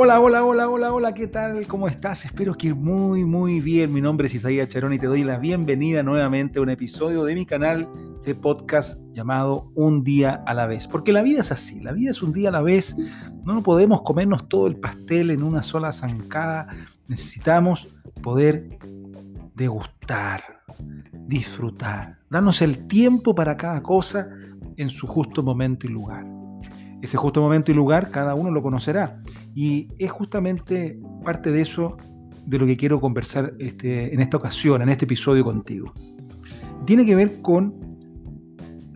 Hola, hola, hola, hola, hola, ¿qué tal? ¿Cómo estás? Espero que muy, muy bien. Mi nombre es Isaías Charón y te doy la bienvenida nuevamente a un episodio de mi canal de podcast llamado Un día a la vez. Porque la vida es así, la vida es un día a la vez. No podemos comernos todo el pastel en una sola zancada. Necesitamos poder degustar, disfrutar, darnos el tiempo para cada cosa en su justo momento y lugar. Ese justo momento y lugar cada uno lo conocerá. Y es justamente parte de eso de lo que quiero conversar este, en esta ocasión, en este episodio contigo. Tiene que ver con,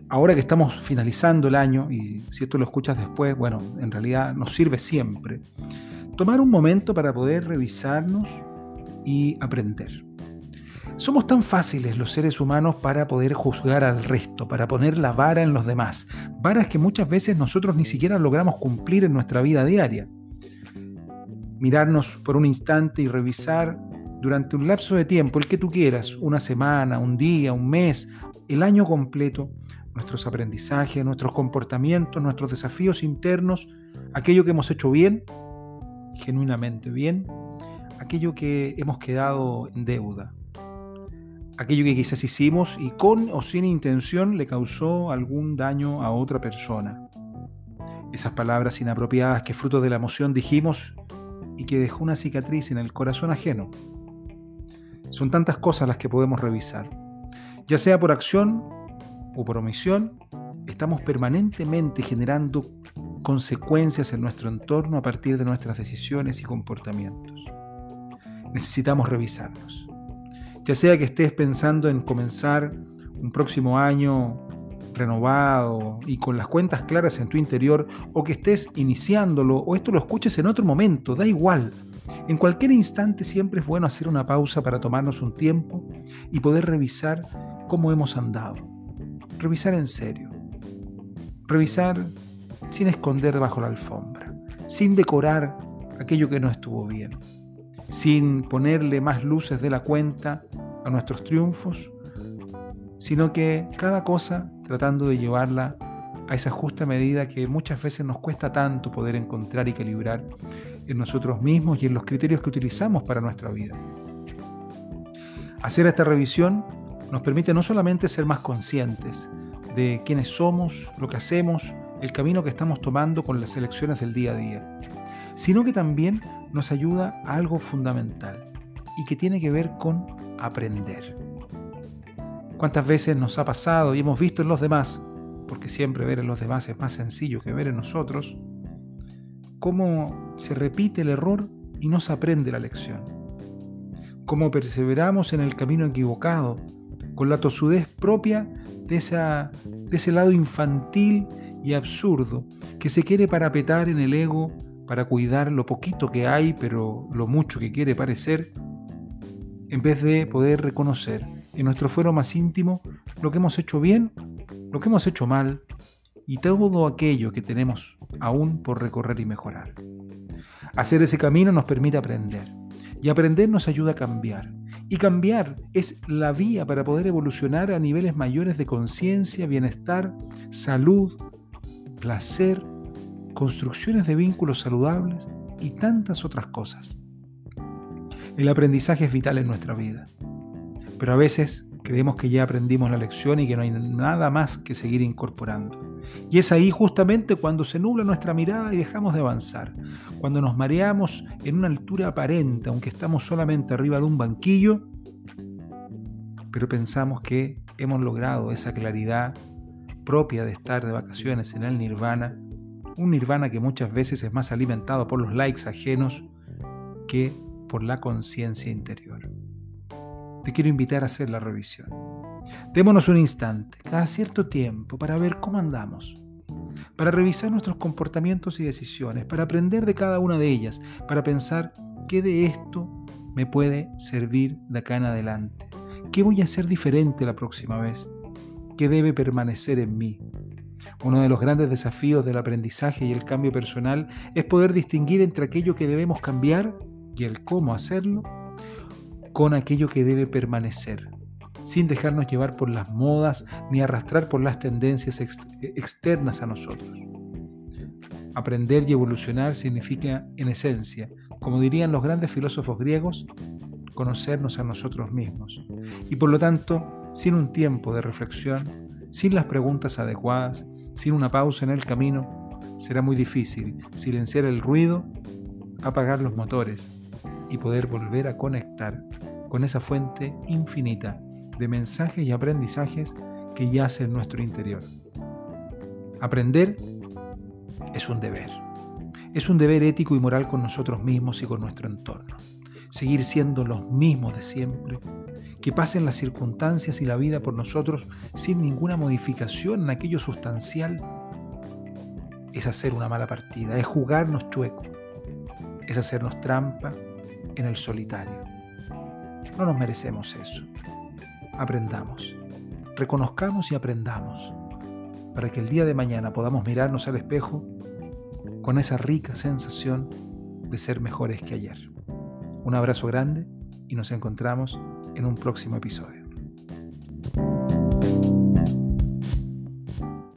ahora que estamos finalizando el año, y si esto lo escuchas después, bueno, en realidad nos sirve siempre, tomar un momento para poder revisarnos y aprender. Somos tan fáciles los seres humanos para poder juzgar al resto, para poner la vara en los demás, varas que muchas veces nosotros ni siquiera logramos cumplir en nuestra vida diaria. Mirarnos por un instante y revisar durante un lapso de tiempo, el que tú quieras, una semana, un día, un mes, el año completo, nuestros aprendizajes, nuestros comportamientos, nuestros desafíos internos, aquello que hemos hecho bien, genuinamente bien, aquello que hemos quedado en deuda aquello que quizás hicimos y con o sin intención le causó algún daño a otra persona. Esas palabras inapropiadas que fruto de la emoción dijimos y que dejó una cicatriz en el corazón ajeno. Son tantas cosas las que podemos revisar. Ya sea por acción o por omisión, estamos permanentemente generando consecuencias en nuestro entorno a partir de nuestras decisiones y comportamientos. Necesitamos revisarnos ya sea que estés pensando en comenzar un próximo año renovado y con las cuentas claras en tu interior, o que estés iniciándolo, o esto lo escuches en otro momento, da igual. En cualquier instante siempre es bueno hacer una pausa para tomarnos un tiempo y poder revisar cómo hemos andado. Revisar en serio. Revisar sin esconder bajo la alfombra, sin decorar aquello que no estuvo bien sin ponerle más luces de la cuenta a nuestros triunfos, sino que cada cosa tratando de llevarla a esa justa medida que muchas veces nos cuesta tanto poder encontrar y calibrar en nosotros mismos y en los criterios que utilizamos para nuestra vida. Hacer esta revisión nos permite no solamente ser más conscientes de quiénes somos, lo que hacemos, el camino que estamos tomando con las elecciones del día a día, sino que también nos ayuda a algo fundamental y que tiene que ver con aprender. ¿Cuántas veces nos ha pasado y hemos visto en los demás, porque siempre ver en los demás es más sencillo que ver en nosotros, cómo se repite el error y no se aprende la lección? Cómo perseveramos en el camino equivocado, con la tosudez propia de, esa, de ese lado infantil y absurdo que se quiere parapetar en el ego para cuidar lo poquito que hay, pero lo mucho que quiere parecer, en vez de poder reconocer en nuestro fuero más íntimo lo que hemos hecho bien, lo que hemos hecho mal y todo aquello que tenemos aún por recorrer y mejorar. Hacer ese camino nos permite aprender y aprender nos ayuda a cambiar. Y cambiar es la vía para poder evolucionar a niveles mayores de conciencia, bienestar, salud, placer construcciones de vínculos saludables y tantas otras cosas. El aprendizaje es vital en nuestra vida, pero a veces creemos que ya aprendimos la lección y que no hay nada más que seguir incorporando. Y es ahí justamente cuando se nubla nuestra mirada y dejamos de avanzar, cuando nos mareamos en una altura aparente, aunque estamos solamente arriba de un banquillo, pero pensamos que hemos logrado esa claridad propia de estar de vacaciones en el nirvana un nirvana que muchas veces es más alimentado por los likes ajenos que por la conciencia interior. Te quiero invitar a hacer la revisión. Démonos un instante, cada cierto tiempo, para ver cómo andamos, para revisar nuestros comportamientos y decisiones, para aprender de cada una de ellas, para pensar qué de esto me puede servir de acá en adelante, qué voy a hacer diferente la próxima vez, qué debe permanecer en mí, uno de los grandes desafíos del aprendizaje y el cambio personal es poder distinguir entre aquello que debemos cambiar y el cómo hacerlo con aquello que debe permanecer, sin dejarnos llevar por las modas ni arrastrar por las tendencias externas a nosotros. Aprender y evolucionar significa, en esencia, como dirían los grandes filósofos griegos, conocernos a nosotros mismos. Y por lo tanto, sin un tiempo de reflexión, sin las preguntas adecuadas, sin una pausa en el camino, será muy difícil silenciar el ruido, apagar los motores y poder volver a conectar con esa fuente infinita de mensajes y aprendizajes que yace en nuestro interior. Aprender es un deber. Es un deber ético y moral con nosotros mismos y con nuestro entorno. Seguir siendo los mismos de siempre, que pasen las circunstancias y la vida por nosotros sin ninguna modificación en aquello sustancial, es hacer una mala partida, es jugarnos chueco, es hacernos trampa en el solitario. No nos merecemos eso. Aprendamos, reconozcamos y aprendamos para que el día de mañana podamos mirarnos al espejo con esa rica sensación de ser mejores que ayer. Un abrazo grande y nos encontramos en un próximo episodio.